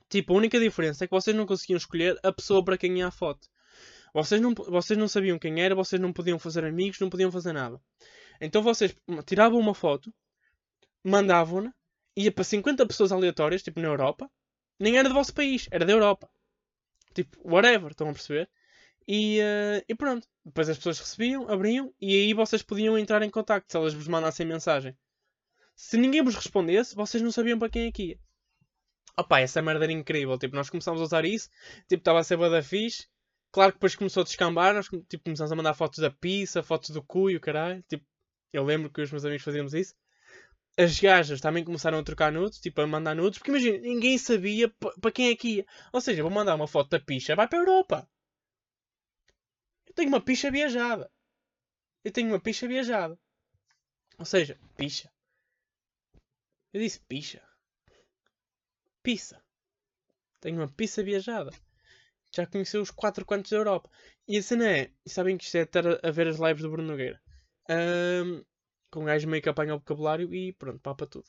Tipo, a única diferença é que vocês não conseguiam escolher a pessoa para quem ia a foto. Vocês não, vocês não sabiam quem era, vocês não podiam fazer amigos, não podiam fazer nada. Então vocês tiravam uma foto, mandavam-na, ia para 50 pessoas aleatórias, tipo na Europa. Nem era do vosso país, era da Europa. Tipo, whatever, estão a perceber? E, uh, e pronto. Depois as pessoas recebiam, abriam e aí vocês podiam entrar em contato se elas vos mandassem mensagem. Se ninguém vos respondesse, vocês não sabiam para quem é que ia. Opa, essa merda era incrível. Tipo, nós começámos a usar isso. Tipo, estava a ser bada fixe. Claro que depois começou a descambar. Nós tipo, começámos a mandar fotos da pizza, fotos do cu e o caralho. Tipo, eu lembro que os meus amigos fazíamos isso. As gajas também começaram a trocar nudes, tipo, a mandar nudes. Porque imagina, ninguém sabia para quem é que ia. Ou seja, vou mandar uma foto da picha, vai para a Europa. Eu tenho uma picha viajada. Eu tenho uma picha viajada. Ou seja, picha. Eu disse picha pizza. Tenho uma pizza viajada. Já conheceu os quatro cantos da Europa. E a cena é, sabem que isto é estar a ver as lives do Bruno Nogueira. Um, com um gajo meio que apanha o vocabulário e pronto, papa tudo.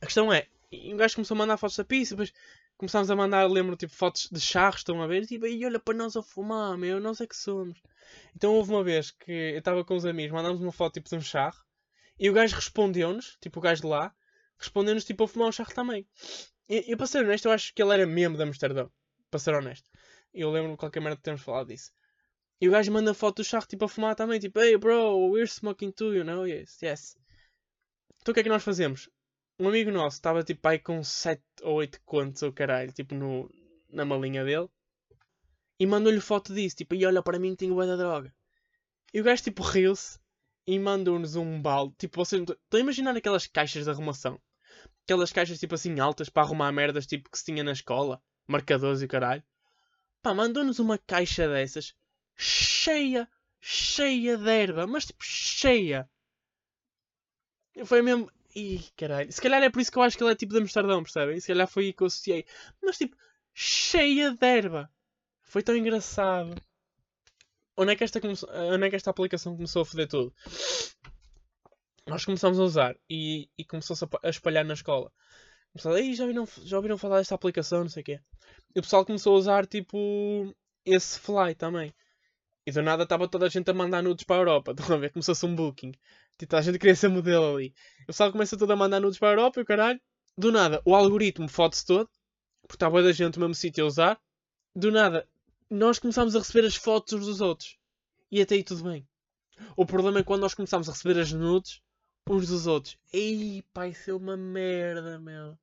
A questão é, e um gajo começou a mandar fotos da pizza, depois começámos a mandar, lembro, tipo, fotos de charros, estão a ver? E, tipo, e olha para nós a fumar, meu, nós é que somos. Então houve uma vez que eu estava com os amigos, mandámos uma foto tipo de um charro, e o gajo respondeu-nos, tipo o gajo de lá, respondeu-nos tipo a fumar um charro também. Eu, eu, para ser honesto, eu acho que ele era mesmo de Amsterdão. Para ser honesto. Eu lembro-me qualquer merda de termos falado disso. E o gajo manda foto do charro tipo a fumar também. Tipo, hey bro, we're smoking too, you know? Yes, yes. Então o que é que nós fazemos? Um amigo nosso estava tipo aí com 7 ou 8 contos ou caralho, tipo no, na malinha dele. E mandou-lhe foto disso. Tipo, e olha para mim tenho boa da droga. E o gajo tipo riu-se e mandou-nos um balde. Tipo, vocês estão a imaginar aquelas caixas de arrumação? aquelas caixas tipo assim altas para arrumar merdas tipo que se tinha na escola, marcadores e caralho. Pá, mandou-nos uma caixa dessas cheia, cheia de erva, mas tipo cheia. Foi mesmo. Ih, caralho. Se calhar é por isso que eu acho que ele é tipo de Amsterdão, percebem? Se calhar foi aí que eu associei. Mas tipo, cheia de erva. Foi tão engraçado. Onde é que esta, Onde é que esta aplicação começou a foder tudo? nós começámos a usar e, e começou-se a espalhar na escola. Começou, Ei, já, ouviram, já ouviram falar desta aplicação, não sei o quê. E o pessoal começou a usar tipo esse Fly também. E do nada estava toda a gente a mandar nudes para a Europa. Estão a ver? Começou-se um booking. Tipo, a gente queria ser modelo ali. O pessoal começa todo a mandar nudes para a Europa e o caralho. Do nada, o algoritmo fode-se todo. Porque estava da gente no mesmo sítio a usar. Do nada, nós começámos a receber as fotos uns dos outros. E até aí tudo bem. O problema é quando nós começámos a receber as nudes uns dos outros. Ei, pai, isso é uma merda, meu.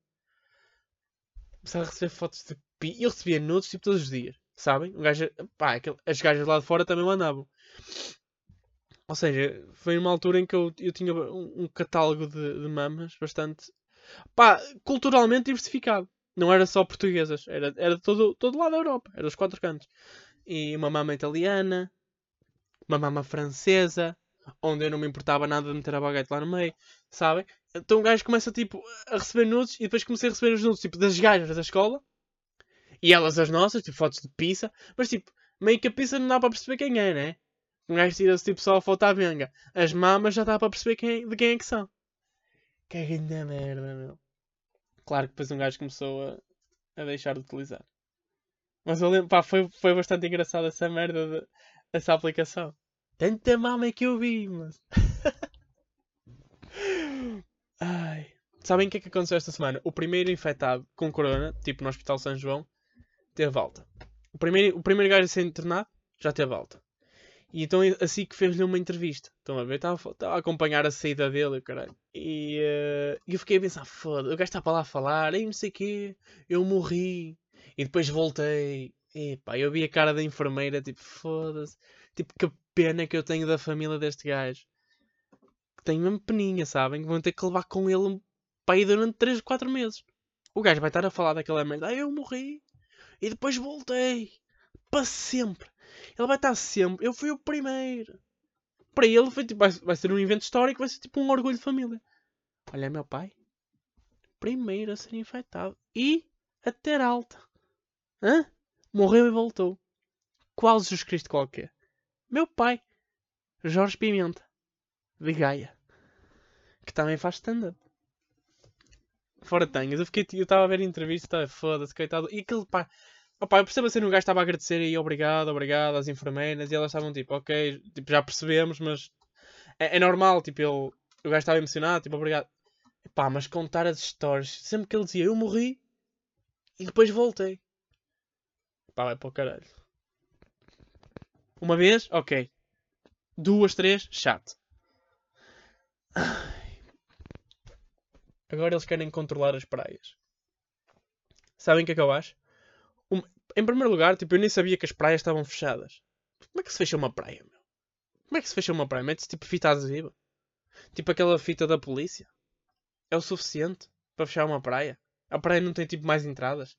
Começava a receber fotos de pi. Eu recebia nudes tipo todos os dias, sabem? Um gajo, pá, aquele, as gajas lá de fora também mandavam. Ou seja, foi uma altura em que eu, eu tinha um, um catálogo de, de mamas bastante. pá, culturalmente diversificado. Não era só portuguesas, era, era todo, todo lado da Europa, era os quatro cantos. E uma mama italiana, uma mama francesa, onde eu não me importava nada de meter a baguete lá no meio, sabem? Então o gajo começa tipo a receber nudes e depois comecei a receber os nudes tipo das gajas da escola e elas as nossas, tipo fotos de pizza, mas tipo, meio que a pizza não dá para perceber quem é, né? O gajo tira-se tipo só a foto à benga. As mamas já dá para perceber quem, de quem é que são. Que grande merda, meu. Claro que depois um gajo começou a, a deixar de utilizar. Mas eu lembro, pá, foi, foi bastante engraçado essa merda de, aplicação. Tanta mama que eu vi, mas. Ai. Sabem o que é que aconteceu esta semana? O primeiro infectado com corona, tipo no Hospital São João, teve alta. O primeiro, o primeiro gajo a ser internado já teve alta. E então assim que fez-lhe uma entrevista. Estão a ver? Estava, a acompanhar a saída dele, caralho. E uh, eu fiquei a pensar, foda, o gajo está para lá a falar, ei, não sei o quê, eu morri. E depois voltei. E pá, eu vi a cara da enfermeira, tipo, foda-se. Tipo, que pena que eu tenho da família deste gajo. Que tenho mesmo peninha, sabem? Que vão ter que levar com ele para ir durante 3, 4 meses. O gajo vai estar a falar daquela merda, ah, eu morri. E depois voltei. Para sempre. Ele vai estar sempre. Eu fui o primeiro. Para ele foi, tipo, vai, vai ser um evento histórico, vai ser tipo um orgulho de família. Olha, meu pai. Primeiro a ser infectado. E a ter alta. Hã? Morreu e voltou. Qual Jesus Cristo qualquer? Meu pai. Jorge Pimenta. De Gaia. Que também faz stand-up. Fora tenhas. Eu fiquei. Eu estava a ver a entrevista, foda-se, coitado. E aquele pá. Opa, eu percebo assim, o gajo estava a agradecer e obrigado, obrigado às enfermeiras e elas estavam tipo, ok, tipo, já percebemos, mas é, é normal, tipo, ele, o gajo estava emocionado, tipo, obrigado. Pá, mas contar as histórias, sempre que ele dizia, eu morri e depois voltei. Pá, vai para o caralho. Uma vez, ok. Duas, três, chato. Agora eles querem controlar as praias. Sabem o que é que eu acho? Um, em primeiro lugar, tipo, eu nem sabia que as praias estavam fechadas. Como é que se fecha uma praia, meu? Como é que se fecha uma praia? Mete-se tipo fita adesiva? Tipo aquela fita da polícia? É o suficiente para fechar uma praia? A praia não tem tipo mais entradas?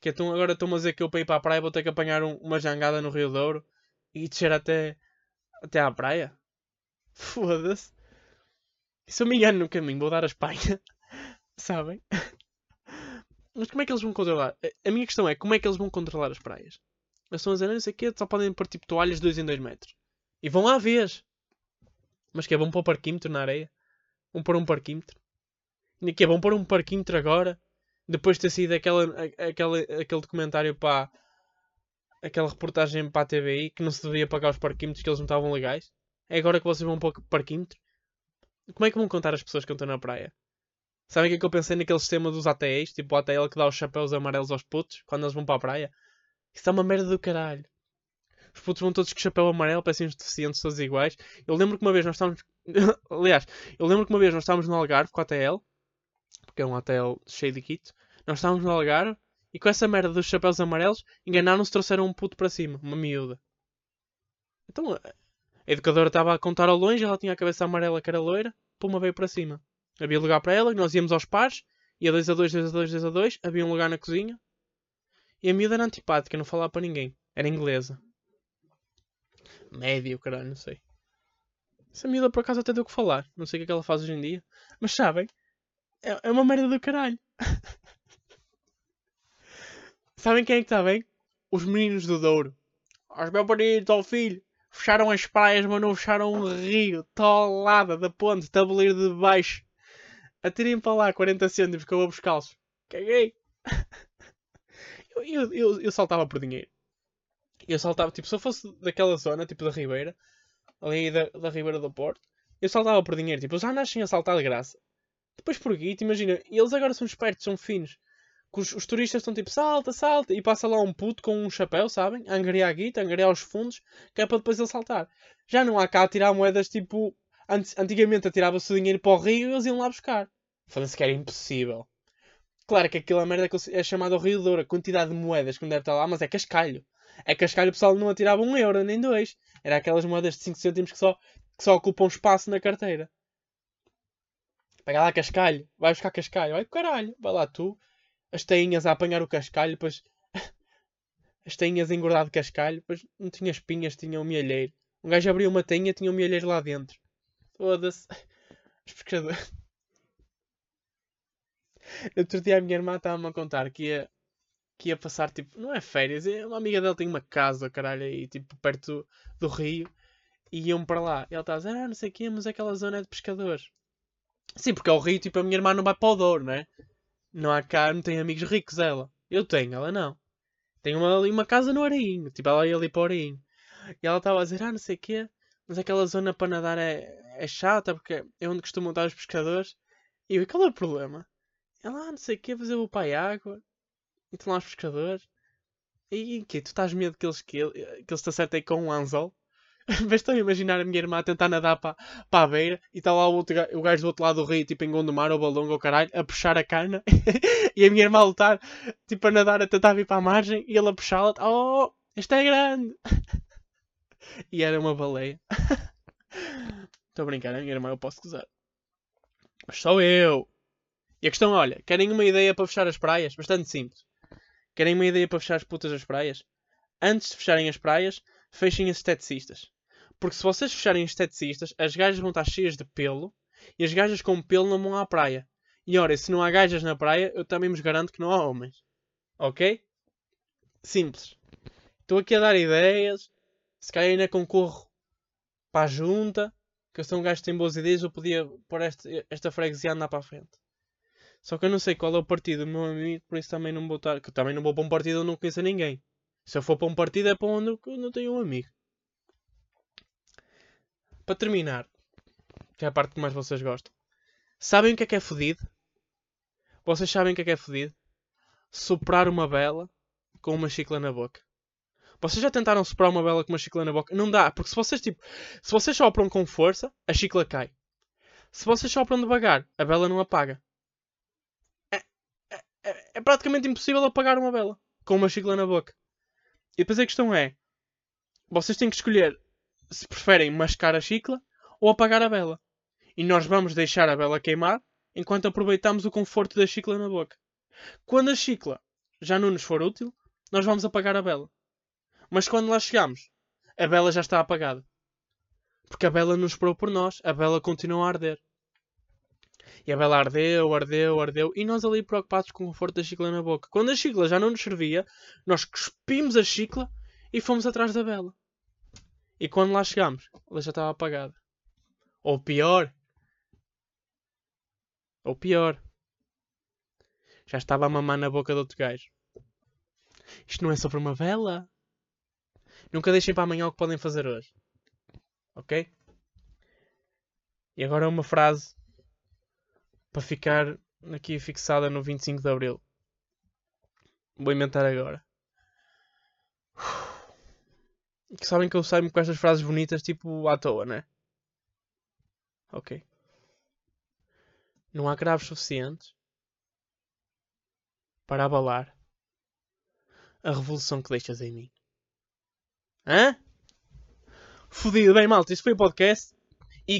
Que então agora estou-me a dizer que eu para ir para a praia vou ter que apanhar um, uma jangada no Rio Douro e descer até, até à praia? Foda-se. Se eu me engano no caminho, vou dar a Espanha. Sabem? Mas como é que eles vão controlar? A minha questão é como é que eles vão controlar as praias? Eles estão a o quê, só podem pôr tipo toalhas de 2 em 2 metros. E vão à vez. Mas que é, vão pôr um parquímetro na areia? Vão pôr um parquímetro? E que é, vão pôr um parquímetro agora? Depois de ter sido aquela, aquela, aquele documentário para aquela reportagem para a TVI que não se devia pagar os parquímetros que eles não estavam legais? É agora que vocês vão pôr parquímetro? Como é que vão contar as pessoas que estão na praia? Sabem o que é que eu pensei naquele sistema dos ATEs? Tipo o ATL que dá os chapéus amarelos aos putos quando eles vão para a praia. Isso é uma merda do caralho. Os putos vão todos com chapéu amarelo, parecem uns deficientes, todos iguais. Eu lembro que uma vez nós estávamos. Aliás, eu lembro que uma vez nós estávamos no Algarve com a ATL, porque é um ATL cheio de kit. Nós estávamos no Algarve e com essa merda dos chapéus amarelos enganaram-se, trouxeram um puto para cima, uma miúda. Então a educadora estava a contar ao longe, ela tinha a cabeça amarela que era loira, puma veio para cima. Havia lugar para ela, nós íamos aos pares, ia 2 a 2, 2 a 2, 2 a 2, havia um lugar na cozinha. E a miúda era antipática, não falava para ninguém. Era inglesa. Médio, caralho, não sei. Essa miúda por acaso até deu o que falar. Não sei o que é que ela faz hoje em dia. Mas sabem? É, é uma merda do caralho. sabem quem é que está bem? Os meninos do Douro. Os meus bonitos, ao filho. Fecharam as praias, mas não fecharam um rio. Tolada da ponte, tabuleiro de baixo. Atirem para lá 40 cêntimos que eu vou buscá-los. Caguei. eu, eu, eu, eu, saltava por dinheiro. Eu saltava, tipo, se eu fosse daquela zona, tipo da Ribeira, ali da, da Ribeira do Porto, eu saltava por dinheiro. Tipo, já nasci a saltar de graça. Depois por guito, imagina, eles agora são espertos, são finos. Os, os, turistas estão tipo, salta, salta, e passa lá um puto com um chapéu, sabem? A angariar a guita, a angariar os fundos, que é para depois ele saltar. Já não há cá a tirar moedas tipo antigamente atirava-se o dinheiro para o rio e eles iam lá buscar. Falando-se que era impossível. Claro que aquela merda é chamada o Rio Douro, a quantidade de moedas que não deve estar lá, mas é cascalho. É cascalho o pessoal não atirava um euro nem dois. Era aquelas moedas de 5 cêntimos que só, que só ocupam espaço na carteira. Pega lá cascalho, vai buscar cascalho, vai caralho, vai lá tu, as tainhas a apanhar o cascalho, depois as tainhas a engordar de cascalho, depois não tinha espinhas, tinha um mielheiro. Um gajo abriu uma tainha, tinha um mielheiro lá dentro. Foda-se. Os pescadores. Outro dia a minha irmã estava-me a contar que ia, que ia passar, tipo, não é férias, é uma amiga dela tem uma casa, caralho, aí, tipo, perto do, rio, e iam para lá. E ela estava a dizer, ah, não sei o quê, mas aquela zona é de pescadores. Sim, porque ao rio, tipo, a minha irmã não vai para o Douro, né? Não há não tem amigos ricos, ela. Eu tenho, ela não. Tem uma, uma casa no Arainho, tipo, ela ia ali para o Arainho. E ela estava a dizer, ah, não sei o quê, mas aquela zona para nadar é, é chata porque é onde costumam estar os pescadores. E eu, qual é o problema? Ela, ah, não sei o que, fazer o pai água. E estão lá os pescadores. E que Tu estás medo que eles, que, que eles te acertem com um anzol? Mas estou a imaginar a minha irmã a tentar nadar para, para a beira e está lá o, outro, o gajo do outro lado do rio, tipo em Gondomar ou Balongo ou caralho, a puxar a cana e a minha irmã a lutar, tipo a nadar, a tentar vir para a margem e ele a puxá-la. Oh, este é grande! e era uma baleia. Estou a brincar, a minha irmã eu posso gozar. Mas sou eu! E a questão, olha, querem uma ideia para fechar as praias? Bastante simples. Querem uma ideia para fechar as putas das praias? Antes de fecharem as praias, fechem as esteticistas. Porque se vocês fecharem as esteticistas, as gajas vão estar cheias de pelo e as gajas com pelo não vão à praia. E ora, se não há gajas na praia, eu também vos garanto que não há homens. Ok? Simples. Estou aqui a dar ideias. Se calhar ainda concorro para a junta. Que eu sou um gajo que tem boas ideias. Eu podia pôr esta, esta freguesia a andar para a frente. Só que eu não sei qual é o partido do meu amigo. Por isso também não vou estar. Que também não vou para um partido onde não conheço ninguém. Se eu for para um partido é para onde eu não tenho um amigo. Para terminar, que é a parte que mais vocês gostam. Sabem o que é que é fodido? Vocês sabem o que é que é fodido? Soprar uma vela com uma chicla na boca. Vocês já tentaram soprar uma vela com uma chicla na boca? Não dá, porque se vocês tipo, se vocês sopram com força, a chicla cai. Se vocês sopram devagar, a vela não apaga. É, é, é, é praticamente impossível apagar uma vela com uma chicla na boca. E depois a questão é: vocês têm que escolher se preferem mascar a chicla ou apagar a vela. E nós vamos deixar a vela queimar enquanto aproveitamos o conforto da chicla na boca. Quando a chicla já não nos for útil, nós vamos apagar a vela. Mas quando lá chegamos, a vela já está apagada. Porque a vela não esperou por nós, a vela continua a arder. E a vela ardeu, ardeu, ardeu. E nós ali preocupados com o conforto da chicla na boca. Quando a chicla já não nos servia, nós cuspimos a chicla e fomos atrás da vela. E quando lá chegámos, ela já estava apagada. Ou pior. Ou pior. Já estava a mamar na boca do outro gajo. Isto não é sobre uma vela. Nunca deixem para amanhã o que podem fazer hoje. Ok? E agora uma frase para ficar aqui fixada no 25 de Abril. Vou inventar agora. Que sabem que eu saio com estas frases bonitas, tipo à toa, né? Ok. Não há graves suficientes para abalar a revolução que deixas em mim. Hã? Fodido. Bem, malta, isto foi o podcast.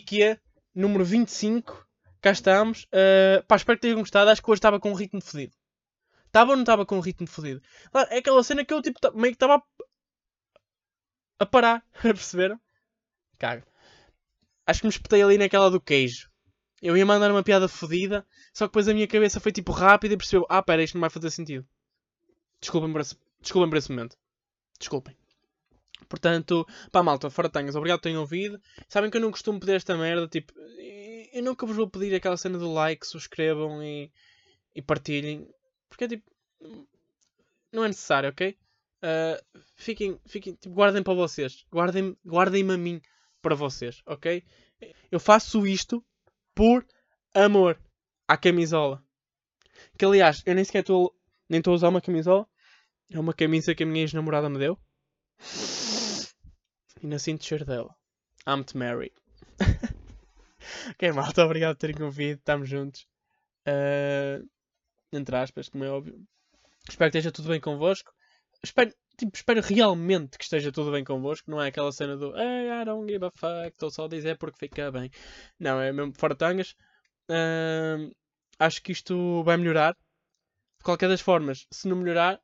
Que é número 25 cá estamos. Uh, pá, espero que tenham gostado. Acho que hoje estava com um ritmo fodido. Estava ou não estava com um ritmo fodido? É aquela cena que eu tipo, meio que estava a, a parar. Perceberam? Caga. Acho que me espetei ali naquela do queijo. Eu ia mandar uma piada fodida, só que depois a minha cabeça foi tipo rápida e percebeu: ah, pera, isto não vai fazer sentido. Desculpem por esse, desculpem por esse momento. Desculpem. Portanto, pá, malta, fora tangas, obrigado por terem ouvido. Sabem que eu não costumo pedir esta merda, tipo, eu nunca vos vou pedir aquela cena do like, subscrevam e, e partilhem. Porque é tipo. Não é necessário, ok? Uh, fiquem, fiquem, tipo, guardem para vocês. Guardem-me guardem a mim para vocês, ok? Eu faço isto por amor à camisola. Que aliás, eu nem sequer estou nem estou a usar uma camisola. É uma camisa que a minha ex-namorada me deu. E sinto cheiro dela. I'm-te Mary. ok, malta, obrigado por terem ouvido. Estamos juntos. Uh, entre aspas, como é óbvio. Espero que esteja tudo bem convosco. Espero, tipo, espero realmente que esteja tudo bem convosco. Não é aquela cena do hey, I don't give a fuck, estou só a dizer porque fica bem. Não, é mesmo fora tangas. Uh, acho que isto vai melhorar. De qualquer das formas, se não melhorar,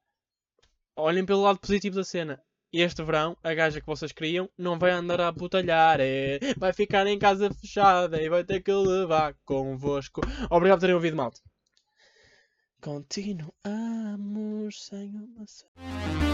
olhem pelo lado positivo da cena. Este verão, a gaja que vocês queriam não vai andar a putalhar, é, vai ficar em casa fechada e vai ter que levar convosco. Obrigado por terem ouvido, malta. Continuamos sem uma.